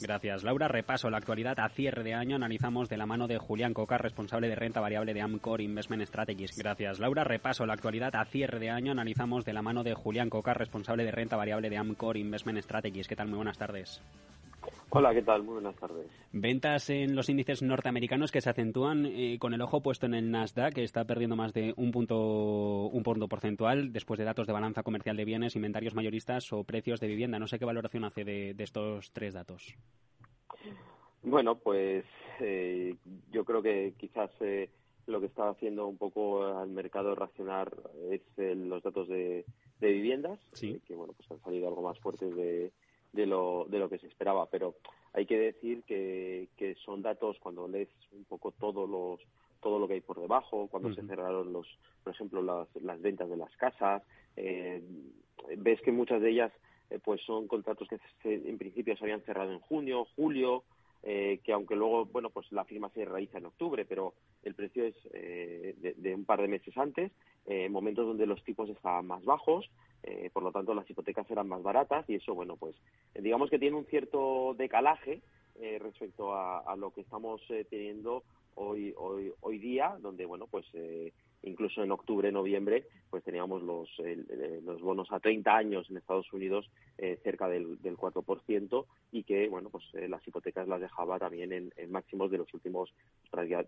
Gracias, Laura. Repaso la actualidad a cierre de año. Analizamos de la mano de Julián Coca, responsable de renta variable de Amcor Investment Strategies. Gracias, Laura. Repaso la actualidad a cierre de año. Analizamos de la mano de Julián Coca, responsable de renta variable de Amcor Investment Strategies. ¿Qué tal? Muy buenas tardes. Hola, ¿qué tal? Muy buenas tardes. Ventas en los índices norteamericanos que se acentúan eh, con el ojo puesto en el Nasdaq, que está perdiendo más de un punto, un punto porcentual después de datos de balanza comercial de bienes, inventarios mayoristas o precios de vivienda. No sé qué valoración hace de, estos tres datos. Bueno, pues eh, yo creo que quizás eh, lo que está haciendo un poco al mercado racionar es los datos de, viviendas, que bueno, pues han salido algo más fuertes de de lo, de lo que se esperaba. Pero hay que decir que, que son datos cuando lees un poco todos los todo lo que hay por debajo, cuando se cerraron los, por ejemplo, las, las ventas de las casas, eh, ves que muchas de ellas eh, pues son contratos que en principio se habían cerrado en junio, julio, eh, que aunque luego, bueno, pues la firma se realiza en octubre, pero el precio es de, de, un par de meses antes, en momentos donde los tipos estaban más bajos, eh, por lo tanto las hipotecas eran más baratas y eso, bueno, pues digamos que tiene un cierto decalaje eh, respecto a, lo que estamos eh, teniendo hoy, hoy, hoy día, donde, bueno, pues incluso en octubre, noviembre, pues teníamos los, los bonos a 30 años en Estados Unidos cerca del, del 4% y que, bueno, pues las hipotecas las dejaba también en, máximos de los últimos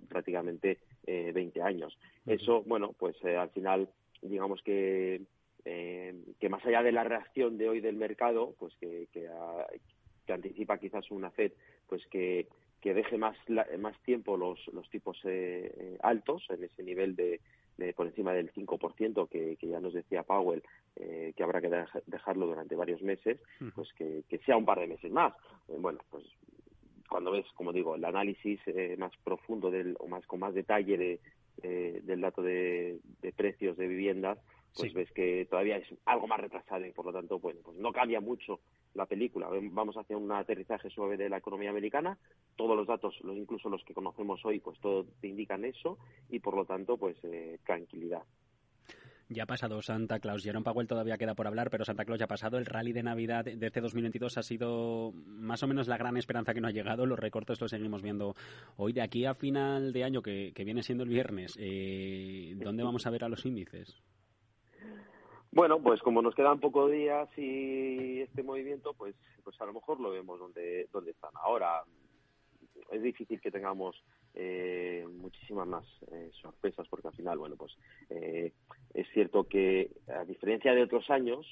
prácticamente 20 años. Eso, bueno, pues al final, digamos que eh, que más allá de la reacción de hoy del mercado, pues que, que, anticipa quizás una FED, pues que, que deje más, más tiempo los, los tipos eh, eh, altos en ese nivel de, por encima del 5% que, que ya nos decía Powell que habrá que dejarlo durante varios meses, pues que, que sea un par de meses más. bueno, pues cuando ves, como digo, el análisis más profundo del, o más con más detalle de, del dato de, de precios de viviendas, pues ves que todavía es algo más retrasado y por lo tanto, bueno, pues no cambia mucho la película. Vamos hacia un aterrizaje suave de la economía americana, todos los datos, incluso los que conocemos hoy, pues todo te indican eso y por lo tanto, pues eh, tranquilidad. Ya ha pasado Santa Claus. Jerome Powell todavía queda por hablar, pero Santa Claus ya ha pasado. El rally de Navidad de este 2022 ha sido más o menos la gran esperanza que no ha llegado. Los recortes los seguimos viendo hoy. De aquí a final de año, que, viene siendo el viernes, eh, ¿dónde vamos a ver a los índices? Bueno, pues como nos quedan pocos días y este movimiento, pues, pues a lo mejor lo vemos donde, donde están ahora. Es difícil que tengamos eh, muchísimas más eh, sorpresas porque al final, bueno, pues eh, es cierto que a diferencia de otros años,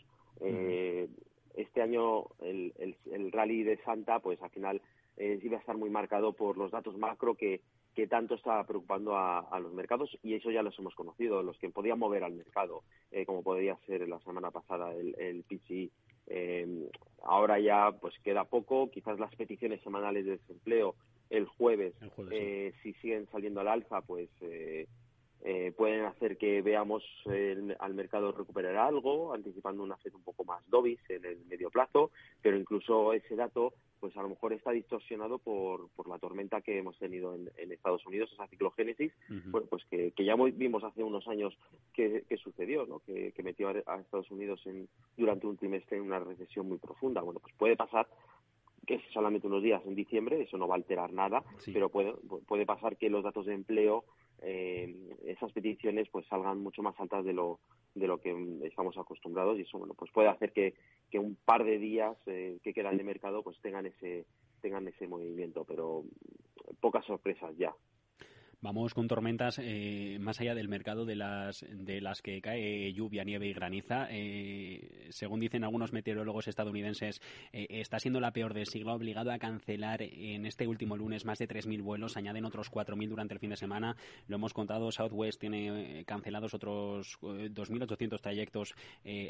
este año el, el, rally de Santa, pues al final iba a estar muy marcado por los datos macro que que tanto está preocupando a, los mercados y eso ya los hemos conocido, los que podían mover al mercado, eh, como podría ser la semana pasada el, el PCI. Eh, ahora ya pues queda poco, quizás las peticiones semanales de desempleo el jueves, eh, si siguen saliendo al alza, pues pueden hacer que veamos al mercado recuperar algo, anticipando una FED un poco más dovis en el medio plazo, pero incluso ese dato pues a lo mejor está distorsionado por, por la tormenta que hemos tenido en, Estados Unidos, esa ciclogénesis, bueno, pues que, ya vimos hace unos años que, sucedió, ¿no? Que, metió a, Estados Unidos en, durante un trimestre en una recesión muy profunda. Bueno, pues puede pasar que es solamente unos días en diciembre, eso no va a alterar nada, pero puede, puede pasar que los datos de empleo, eh, esas peticiones, pues salgan mucho más altas de lo, de lo que estamos acostumbrados y eso, bueno, pues puede hacer que, que un par de días eh, que quedan de mercado pues tengan ese, tengan ese movimiento, pero pocas sorpresas ya. Vamos con tormentas eh, más allá del mercado de las de las que cae lluvia, nieve y graniza. Eh, según dicen algunos meteorólogos estadounidenses, eh, está siendo la peor del siglo, obligado a cancelar en este último lunes más de 3.000 vuelos, añaden otros 4.000 durante el fin de semana. Lo hemos contado, Southwest tiene cancelados otros 2.800 trayectos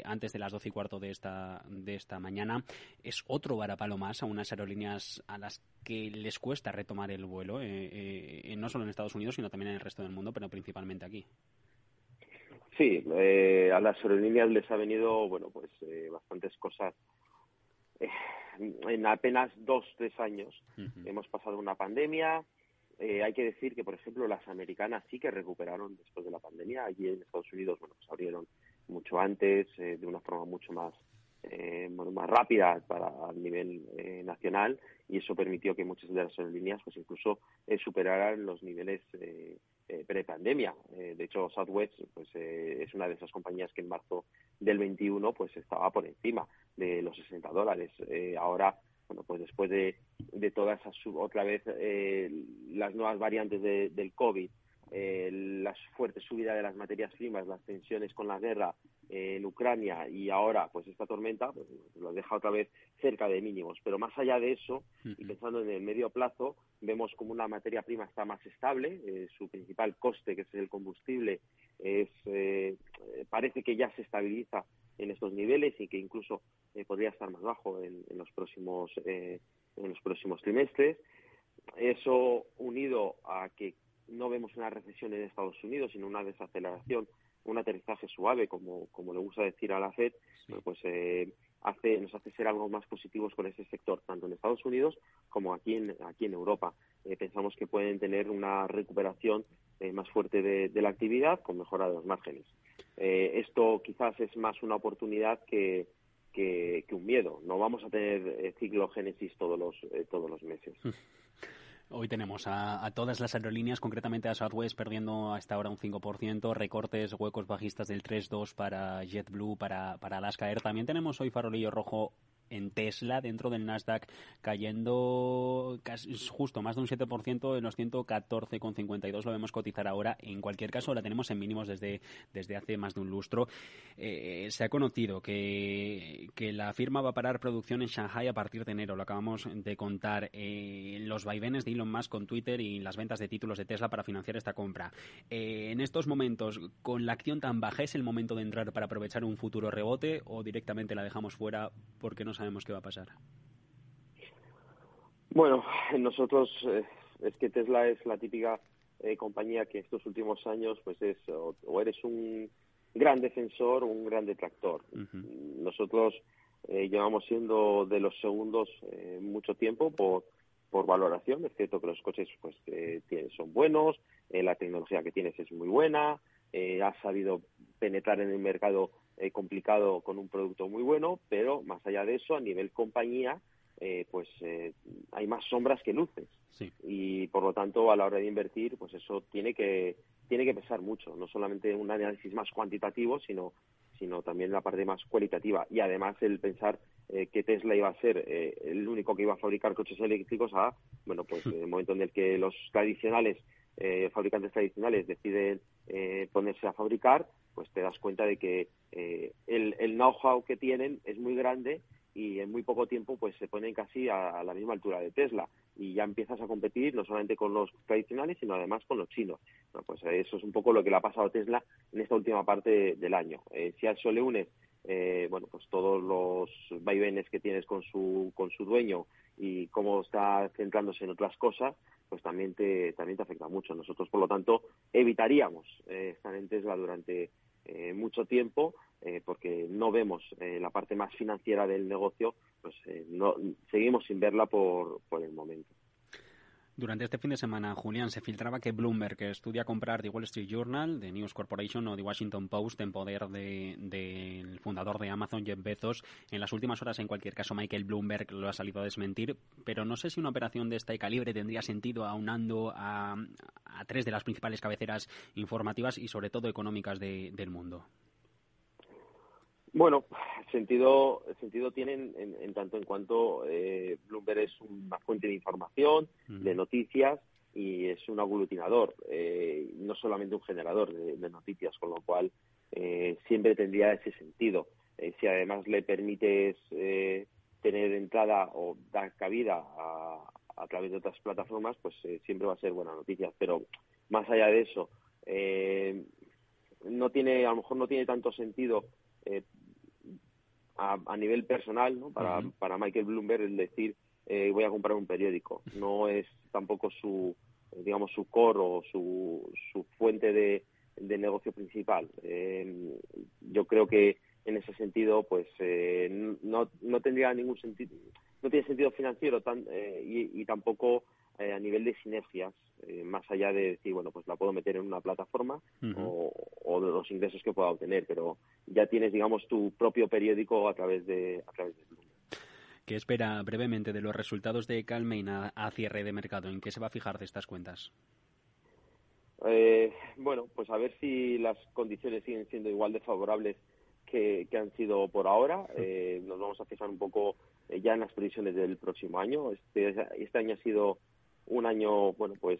antes de las 12 y cuarto de esta de esta mañana. Es otro varapalo más a unas aerolíneas a las que les cuesta retomar el vuelo, no solo en Estados Unidos sino también en el resto del mundo, pero principalmente aquí. Sí, eh, a las aerolíneas les ha venido, bueno, pues eh, bastantes cosas. Eh, en apenas dos, tres años hemos pasado una pandemia. hay que decir que, por ejemplo, las americanas sí que recuperaron después de la pandemia. Allí en Estados Unidos, bueno, pues abrieron mucho antes, de una forma mucho más eh, más rápida para a nivel eh, nacional y eso permitió que muchas de las aerolíneas pues incluso eh, superaran los niveles eh, pre-pandemia. de hecho, Southwest pues, es una de esas compañías que en marzo del 21 pues estaba por encima de los 60 dólares. ahora, bueno, pues después de, de todas esas, otra vez las nuevas variantes del COVID, eh, la fuerte subida de las materias primas, las tensiones con la guerra eh, en Ucrania y ahora pues esta tormenta pues, lo deja otra vez cerca de mínimos. Pero más allá de eso, y pensando en el medio plazo, vemos como una materia prima está más estable, eh, su principal coste, que es el combustible, es, eh, parece que ya se estabiliza en estos niveles y que incluso podría estar más bajo en, en los próximos en los próximos trimestres. Eso unido a que no vemos una recesión en Estados Unidos, sino una desaceleración, un aterrizaje suave, como, como le gusta decir a la FED, pues eh, hace, nos hace ser algo más positivos con ese sector, tanto en Estados Unidos como aquí en, aquí en Europa. Eh, pensamos que pueden tener una recuperación eh, más fuerte de, la actividad con mejora de los márgenes. esto quizás es más una oportunidad que, que, un miedo. No vamos a tener ciclogénesis todos los, todos los meses. Hoy tenemos a, todas las aerolíneas, concretamente a Southwest, perdiendo hasta ahora un 5%, recortes, huecos bajistas del 3-2 para JetBlue, para, para Alaska Air. También tenemos hoy farolillo rojo en Tesla dentro del Nasdaq cayendo justo más de un 7% en los 114,52 lo vemos cotizar ahora. En cualquier caso, la tenemos en mínimos desde, desde hace más de un lustro. Eh, se ha conocido que, que, la firma va a parar producción en Shanghai a partir de enero. Lo acabamos de contar. Eh, los vaivenes de Elon Musk con Twitter y las ventas de títulos de Tesla para financiar esta compra. Eh, en estos momentos, con la acción tan baja, ¿es el momento de entrar para aprovechar un futuro rebote o directamente la dejamos fuera porque no sabemos qué va a pasar. Bueno, nosotros eh, es que Tesla es la típica eh, compañía que estos últimos años pues es o, eres un gran defensor o un gran detractor. Nosotros eh, llevamos siendo de los segundos mucho tiempo por por valoración. Es cierto que los coches pues son buenos, la tecnología que tienes es muy buena, has sabido penetrar en el mercado eh, complicado con un producto muy bueno, pero más allá de eso, a nivel compañía, eh, pues eh, hay más sombras que luces. Y por lo tanto, a la hora de invertir, pues eso tiene que, tiene que pesar mucho, no solamente un análisis más cuantitativo, sino, sino también la parte más cualitativa. Y además el pensar que Tesla iba a ser el único que iba a fabricar coches eléctricos a, bueno, pues en el momento en el que los tradicionales, fabricantes tradicionales deciden ponerse a fabricar, pues te das cuenta de que eh, el, know-how que tienen es muy grande y en muy poco tiempo pues se ponen casi a, la misma altura de Tesla y ya empiezas a competir no solamente con los tradicionales sino además con los chinos. pues eso es un poco lo que le ha pasado a Tesla en esta última parte del año. Eh, si a eso le unes eh, bueno pues todos los vaivenes que tienes con su con su dueño y cómo está centrándose en otras cosas pues también te también te afecta mucho. Nosotros por lo tanto evitaríamos estar en Tesla durante eh, mucho tiempo eh, porque no vemos eh, la parte más financiera del negocio, pues no, seguimos sin verla por, por el momento. Durante este fin de semana, Julián, se filtraba que Bloomberg estudia comprar The Wall Street Journal, The News Corporation o The Washington Post en poder del de, fundador de Amazon, Jeff Bezos. En las últimas horas, en cualquier caso, Michael Bloomberg lo ha salido a desmentir, pero no sé si una operación de este calibre tendría sentido aunando a, a tres de las principales cabeceras informativas y sobre todo económicas del mundo. Bueno, sentido, sentido tienen en, tanto en cuanto eh, Bloomberg es una fuente de información, de noticias y es un aglutinador, eh, no solamente un generador de, noticias, con lo cual eh, siempre tendría ese sentido. si además le permites tener entrada o dar cabida a, a través de otras plataformas, pues siempre va a ser buena noticia. Pero más allá de eso, no tiene, a lo mejor no tiene tanto sentido a, nivel personal, ¿no? Para, para Michael Bloomberg el decir eh, voy a comprar un periódico. No es tampoco su, digamos, su core o su, su fuente de, de negocio principal. Eh, yo creo que en ese sentido, pues eh, no, no tendría ningún sentido, no tiene sentido financiero tan, y, y, tampoco eh, a nivel de sinergias, eh, más allá de decir, bueno, pues la puedo meter en una plataforma o, de los ingresos que pueda obtener, pero ya tienes, digamos, tu propio periódico a través de, a través de ¿Qué espera brevemente de los resultados de Calmain a, cierre de mercado? ¿En qué se va a fijar de estas cuentas? Eh, bueno, pues a ver si las condiciones siguen siendo igual de favorables que, han sido por ahora. Eh, nos vamos a fijar un poco eh, ya en las previsiones del próximo año. Este, este año ha sido un año, bueno, pues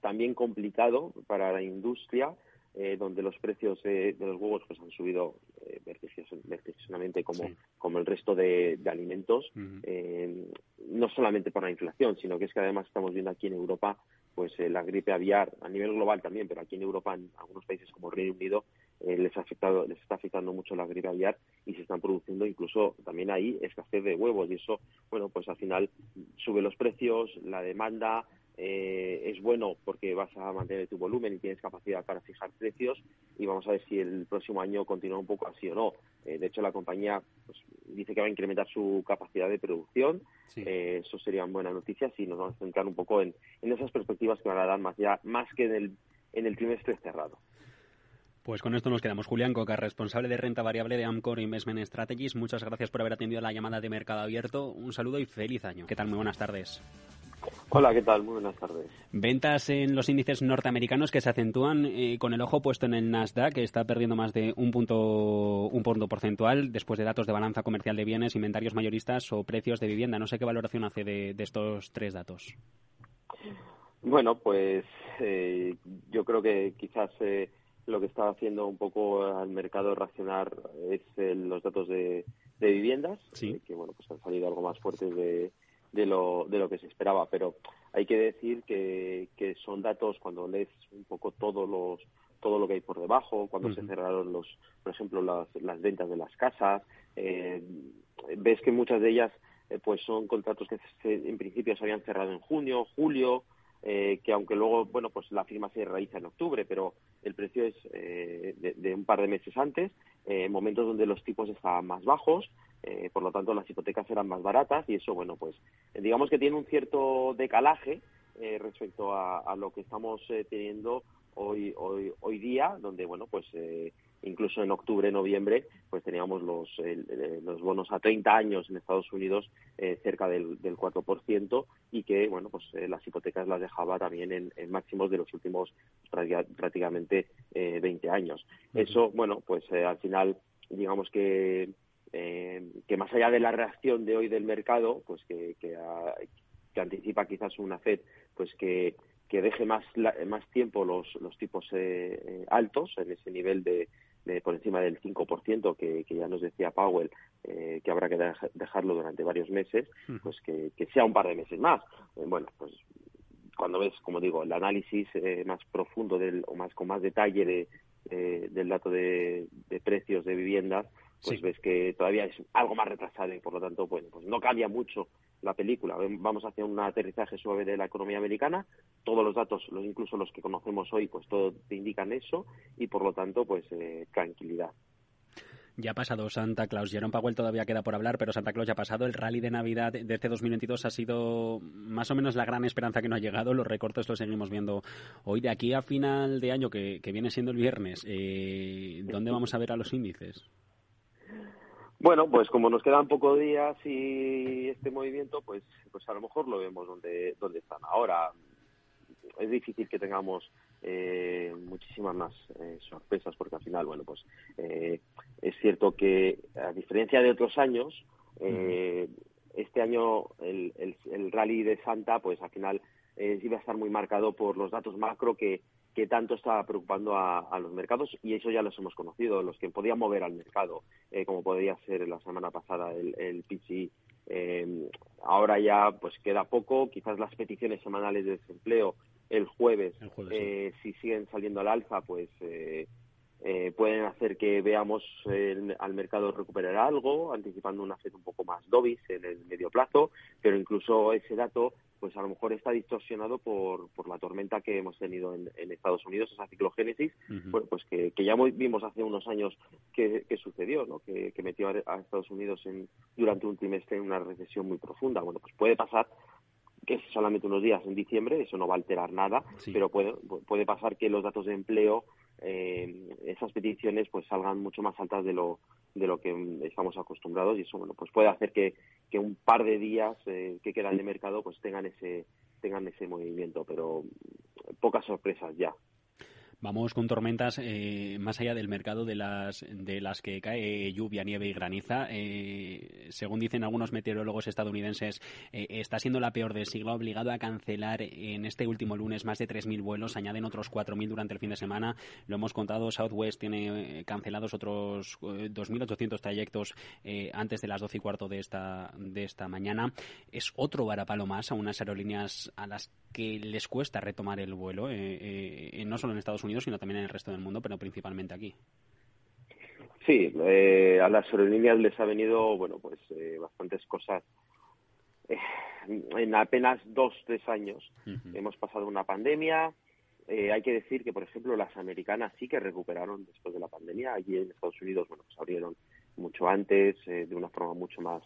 también complicado para la industria eh, donde los precios de los huevos pues han subido eh, vertiginosamente como, como el resto de, alimentos, eh, no solamente por la inflación, sino que es que además estamos viendo aquí en Europa pues eh, la gripe aviar a nivel global también, pero aquí en Europa, en algunos países como Reino Unido, les, ha afectado, les está afectando mucho la gripe aviar y se están produciendo incluso también ahí escasez de huevos y eso, bueno, pues al final sube los precios, la demanda, eh, es bueno porque vas a mantener tu volumen y tienes capacidad para fijar precios y vamos a ver si el próximo año continúa un poco así o no. Eh, de hecho, la compañía pues, dice que va a incrementar su capacidad de producción. Eh, eso serían buenas noticias y nos vamos a centrar un poco en, esas perspectivas que van a dar más, ya, más que en el, en el trimestre cerrado. Pues con esto nos quedamos. Julián Coca, responsable de renta variable de Amcor Investment Strategies. Muchas gracias por haber atendido la llamada de Mercado Abierto. Un saludo y feliz año. ¿Qué tal? Muy buenas tardes. Hola, ¿qué tal? Muy buenas tardes. Ventas en los índices norteamericanos que se acentúan eh, con el ojo puesto en el Nasdaq, que está perdiendo más de un punto, un punto porcentual después de datos de balanza comercial de bienes, inventarios mayoristas o precios de vivienda. No sé qué valoración hace de, estos tres datos. Bueno, pues eh, yo creo que quizás eh, lo que está haciendo un poco al mercado racionar es los datos de, viviendas, que bueno, pues han salido algo más fuertes de de lo, de lo que se esperaba. Pero hay que decir que, que son datos cuando lees un poco todos los todo lo que hay por debajo, cuando se cerraron los, por ejemplo, las, las ventas de las casas, eh, ves que muchas de ellas eh, pues son contratos que en principio se habían cerrado en junio, julio, eh, que aunque luego, bueno, pues la firma se realiza en octubre, pero el precio es eh, de, un par de meses antes, en momentos donde los tipos estaban más bajos, eh, por lo tanto las hipotecas eran más baratas y eso, bueno, pues digamos que tiene un cierto decalaje eh, respecto a, lo que estamos eh, teniendo hoy, hoy, hoy día, donde, bueno, pues incluso en octubre, noviembre, pues teníamos los, los bonos a 30 años en Estados Unidos cerca del, del 4% y que, bueno, pues las hipotecas las dejaba también en, máximos de los últimos prácticamente 20 años. Eso, bueno, pues al final, digamos que eh, que más allá de la reacción de hoy del mercado, pues que, que, anticipa quizás una FED, pues que, que deje más, más tiempo los, los tipos eh, eh, altos en ese nivel de, por encima del 5% que, que ya nos decía Powell que habrá que dejarlo durante varios meses, pues que, que sea un par de meses más. bueno, pues cuando ves, como digo, el análisis más profundo del, o más con más detalle de, del dato de, de precios de viviendas, pues ves que todavía es algo más retrasado y por lo tanto, bueno, pues no cambia mucho la película. Vamos hacia un aterrizaje suave de la economía americana. Todos los datos, incluso los que conocemos hoy, pues todo te indican eso y por lo tanto, pues eh, tranquilidad. Ya ha pasado Santa Claus. Jerome Powell todavía queda por hablar, pero Santa Claus ya ha pasado. El rally de Navidad de este 2022 ha sido más o menos la gran esperanza que no ha llegado. Los recortes los seguimos viendo hoy. De aquí a final de año, que, viene siendo el viernes, eh, ¿dónde vamos a ver a los índices? Bueno, pues como nos quedan pocos días y este movimiento, pues, pues a lo mejor lo vemos donde, donde están ahora. Es difícil que tengamos eh, muchísimas más eh, sorpresas porque al final, bueno, pues eh, es cierto que a diferencia de otros años, este año el, el, rally de Santa, pues al final iba a estar muy marcado por los datos macro que que tanto está preocupando a, los mercados y eso ya los hemos conocido, los que podían mover al mercado, eh, como podría ser la semana pasada el, el PCI. Eh, ahora ya pues queda poco, quizás las peticiones semanales de desempleo el jueves, eh, si siguen saliendo al alza, pues pueden hacer que veamos al mercado recuperar algo, anticipando una FED un poco más dovis en el medio plazo, pero incluso ese dato pues a lo mejor está distorsionado por, por la tormenta que hemos tenido en, Estados Unidos, esa ciclogénesis, bueno, pues que, que, ya vimos hace unos años que, sucedió, ¿no? que, metió a, Estados Unidos en, durante un trimestre en una recesión muy profunda. Bueno, pues puede pasar que es solamente unos días en diciembre, eso no va a alterar nada, pero puede, puede pasar que los datos de empleo, eh, esas peticiones, pues salgan mucho más altas de lo, de lo que estamos acostumbrados y eso, bueno, pues puede hacer que, que un par de días eh, que quedan de mercado, pues tengan ese, tengan ese movimiento, pero pocas sorpresas ya. Vamos con tormentas eh, más allá del mercado de las, de las que cae lluvia, nieve y graniza. Eh, según dicen algunos meteorólogos estadounidenses, eh, está siendo la peor del siglo, obligado a cancelar en este último lunes más de 3.000 vuelos, añaden otros 4.000 durante el fin de semana. Lo hemos contado, Southwest tiene cancelados otros 2.800 trayectos antes de las 12 y cuarto de esta, de esta mañana. Es otro varapalo más a unas aerolíneas a las que les cuesta retomar el vuelo, no solo en Estados Unidos, sino también en el resto del mundo, pero principalmente aquí. Sí, eh, a las aerolíneas les ha venido, bueno, pues eh, bastantes cosas. Eh, en apenas dos, tres años hemos pasado una pandemia. hay que decir que, por ejemplo, las americanas sí que recuperaron después de la pandemia. Allí en Estados Unidos, bueno, pues abrieron mucho antes, de una forma mucho más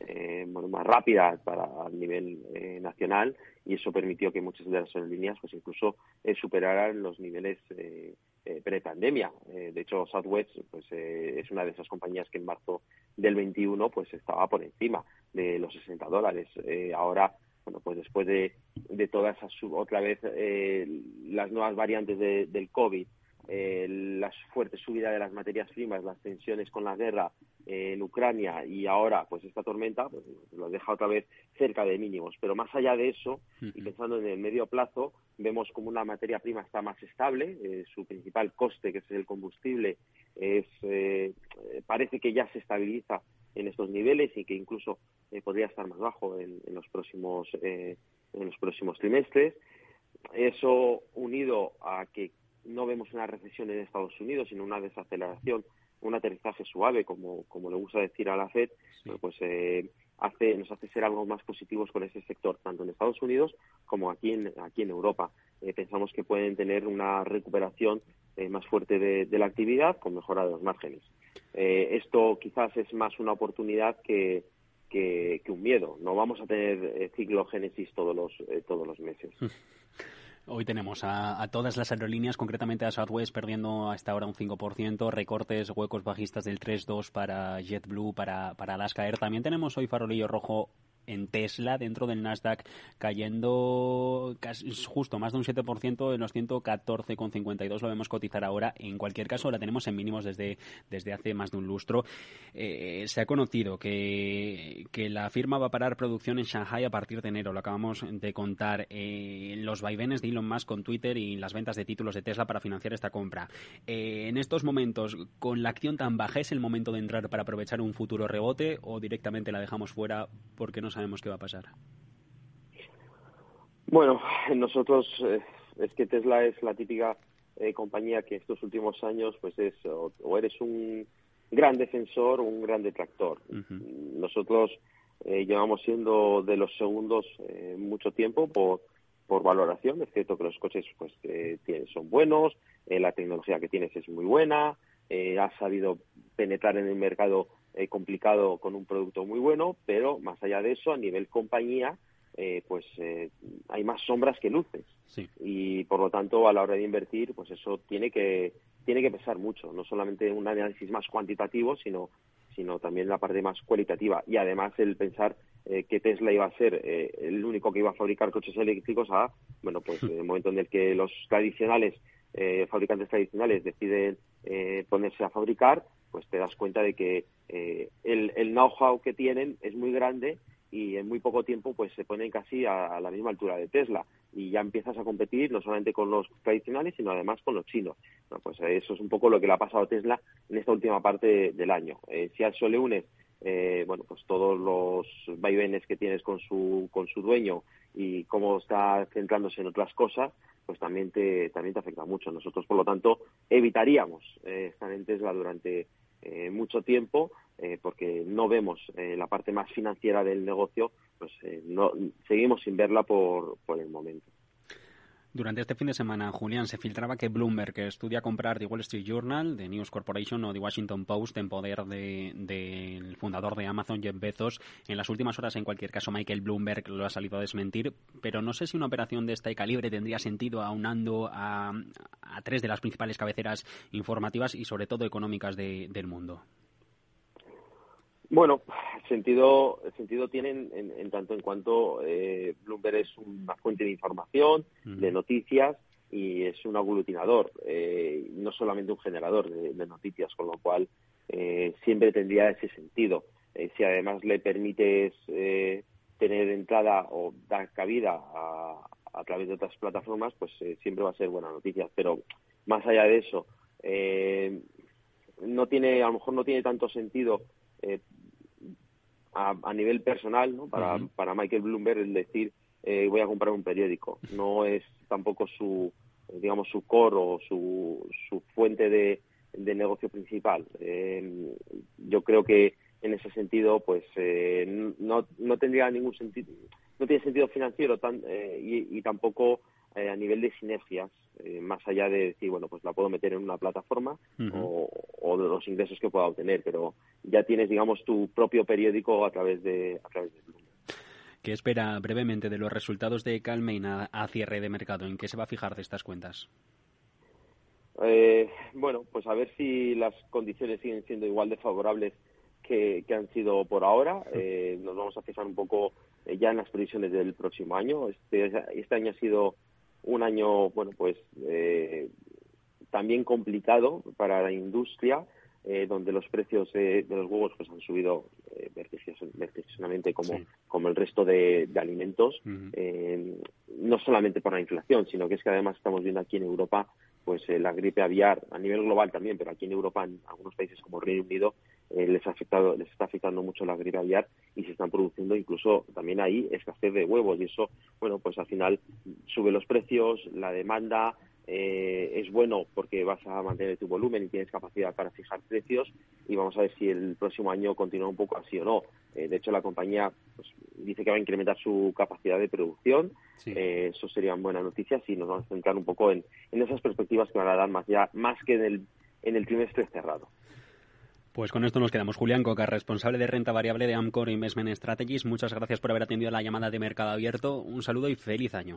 eh, más rápida para a nivel eh, nacional y eso permitió que muchas de las aerolíneas pues incluso eh, superaran los niveles eh, eh pre-pandemia. de hecho, Southwest pues es una de esas compañías que en marzo del 21 pues estaba por encima de los 60 dólares. ahora, bueno, pues después de, de todas esas otra vez las nuevas variantes del COVID eh, la fuerte subida de las materias primas, las tensiones con la guerra eh, en Ucrania y ahora pues esta tormenta pues, lo deja otra vez cerca de mínimos. Pero más allá de eso, y pensando en el medio plazo, vemos como una materia prima está más estable, eh, su principal coste, que es el combustible, es eh, parece que ya se estabiliza en estos niveles y que incluso podría estar más bajo en, en los próximos en los próximos trimestres. Eso unido a que no vemos una recesión en Estados Unidos, sino una desaceleración, un aterrizaje suave, como, como le gusta decir a la FED, pues eh, hace, nos hace ser algo más positivos con ese sector, tanto en Estados Unidos como aquí en, aquí en Europa. Eh, pensamos que pueden tener una recuperación eh, más fuerte de, la actividad con mejora de los márgenes. esto quizás es más una oportunidad que, que, que, un miedo. No vamos a tener ciclogénesis todos los, todos los meses. Hoy tenemos a, todas las aerolíneas, concretamente a Southwest perdiendo hasta ahora un 5%, recortes, huecos bajistas del 3-2 para JetBlue, para, para Alaska Air. También tenemos hoy farolillo rojo en Tesla dentro del Nasdaq cayendo justo más de un 7% en los 114,52 lo vemos cotizar ahora. En cualquier caso, la tenemos en mínimos desde, desde hace más de un lustro. Eh, se ha conocido que, que, la firma va a parar producción en Shanghai a partir de enero. Lo acabamos de contar. Eh, los vaivenes de Elon Musk con Twitter y las ventas de títulos de Tesla para financiar esta compra. Eh, en estos momentos, con la acción tan baja, ¿es el momento de entrar para aprovechar un futuro rebote o directamente la dejamos fuera porque no sabemos qué va a pasar? Bueno, nosotros eh, es que Tesla es la típica eh, compañía que estos últimos años pues es o, eres un gran defensor o un gran detractor. Nosotros eh, llevamos siendo de los segundos mucho tiempo por por valoración. Es cierto que los coches pues son buenos, la tecnología que tienes es muy buena, has sabido penetrar en el mercado eh, complicado con un producto muy bueno, pero más allá de eso, a nivel compañía, eh, pues eh, hay más sombras que luces. Y por lo tanto, a la hora de invertir, pues eso tiene que, tiene que pesar mucho, no solamente un análisis más cuantitativo, sino, sino también la parte más cualitativa. Y además el pensar que Tesla iba a ser el único que iba a fabricar coches eléctricos a, bueno, pues en el momento en el que los tradicionales, fabricantes tradicionales deciden ponerse a fabricar, pues te das cuenta de que eh, el, know-how que tienen es muy grande y en muy poco tiempo pues se ponen casi a, la misma altura de Tesla. Y ya empiezas a competir no solamente con los tradicionales sino además con los chinos. Pues eso es un poco lo que le ha pasado a Tesla en esta última parte del año. Eh, si a eso le unes eh, bueno pues todos los vaivenes que tienes con su con su dueño y cómo está centrándose en otras cosas pues también te también te afecta mucho. Nosotros por lo tanto evitaríamos estar en Tesla durante eh, mucho tiempo eh, porque no vemos eh, la parte más financiera del negocio, pues no, seguimos sin verla por, por el momento. Durante este fin de semana, Julián, se filtraba que Bloomberg, que estudia comprar The Wall Street Journal, The News Corporation o The Washington Post en poder del de, fundador de Amazon, Jeff Bezos, en las últimas horas, en cualquier caso, Michael Bloomberg lo ha salido a desmentir, pero no sé si una operación de este calibre tendría sentido aunando a, a tres de las principales cabeceras informativas y, sobre todo, económicas del mundo. Bueno, sentido, sentido tienen en, tanto en cuanto eh, Bloomberg es una fuente de información, de noticias y es un aglutinador, eh, no solamente un generador de, noticias, con lo cual eh, siempre tendría ese sentido. si además le permites tener entrada o dar cabida a, a través de otras plataformas, pues siempre va a ser buena noticia. Pero más allá de eso, no tiene, a lo mejor no tiene tanto sentido a, nivel personal, ¿no? Para, para Michael Bloomberg el decir eh, voy a comprar un periódico. No es tampoco su, digamos, su core o su, su fuente de, de negocio principal. Eh, yo creo que en ese sentido, pues eh, no, no tendría ningún sentido, no tiene sentido financiero tan, y, y, tampoco a nivel de sinergias, más allá de decir, bueno, pues la puedo meter en una plataforma o, o, de los ingresos que pueda obtener, pero ya tienes, digamos, tu propio periódico a través de, a través de ¿Qué espera brevemente de los resultados de Calmain a, cierre de mercado? ¿En qué se va a fijar de estas cuentas? Eh, bueno, pues a ver si las condiciones siguen siendo igual de favorables que, han sido por ahora. Eh, nos vamos a fijar un poco eh, ya en las previsiones del próximo año. Este, este año ha sido un año, bueno, pues también complicado para la industria eh, donde los precios de los huevos pues han subido eh, vertiginosamente como, como el resto de, alimentos, eh, no solamente por la inflación, sino que es que además estamos viendo aquí en Europa pues eh, la gripe aviar a nivel global también, pero aquí en Europa, en algunos países como Reino Unido, les ha afectado, les está afectando mucho la gripe aviar y se están produciendo incluso también ahí escasez de huevos y eso, bueno, pues al final sube los precios, la demanda, eh, es bueno porque vas a mantener tu volumen y tienes capacidad para fijar precios y vamos a ver si el próximo año continúa un poco así o no. Eh, de hecho, la compañía pues, dice que va a incrementar su capacidad de producción. Eh, eso serían buenas noticias y nos vamos a centrar un poco en, esas perspectivas que van a dar más, ya, más que en el, en el trimestre cerrado. Pues con esto nos quedamos. Julián Coca, responsable de renta variable de Amcor Investment Strategies. Muchas gracias por haber atendido la llamada de Mercado Abierto. Un saludo y feliz año.